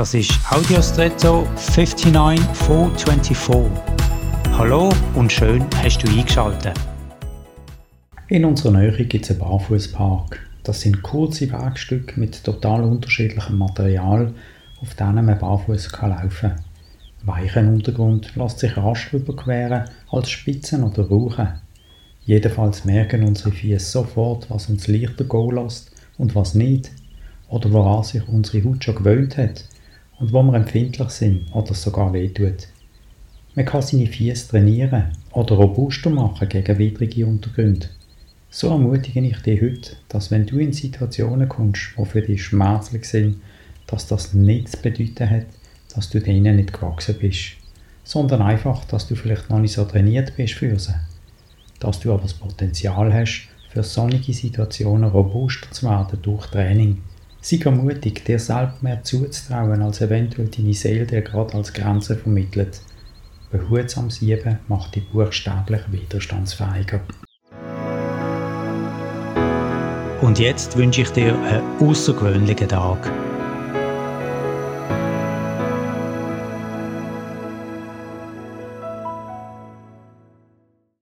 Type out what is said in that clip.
Das ist Audiostretto 59424. Hallo und schön hast du eingeschaltet. In unserer Nähe gibt es einen Barfußpark. Das sind kurze Wegstücke mit total unterschiedlichem Material, auf denen man barfuß laufen kann. Weichen Untergrund lässt sich rasch überqueren als Spitzen oder Rauchen. Jedenfalls merken unsere Füße sofort, was uns leichter gehen lässt und was nicht, oder woran sich unsere Haut schon gewöhnt hat und wo wir empfindlich sind oder sogar wehtut. Man kann seine Füße trainieren oder robuster machen gegen widrige Untergründe. So ermutige ich dich heute, dass wenn du in Situationen kommst, die für dich schmerzlich sind, dass das nichts bedeuten hat, dass du denen nicht gewachsen bist, sondern einfach, dass du vielleicht noch nicht so trainiert bist für sie. Dass du aber das Potenzial hast, für sonnige Situationen robuster zu werden durch Training Sei mutig, dir selbst mehr zuzutrauen, als eventuell deine Seele dir gerade als Grenze vermittelt. Behutsames Sieben macht dich buchstäblich widerstandsfähiger. Und jetzt wünsche ich dir einen außergewöhnlichen Tag.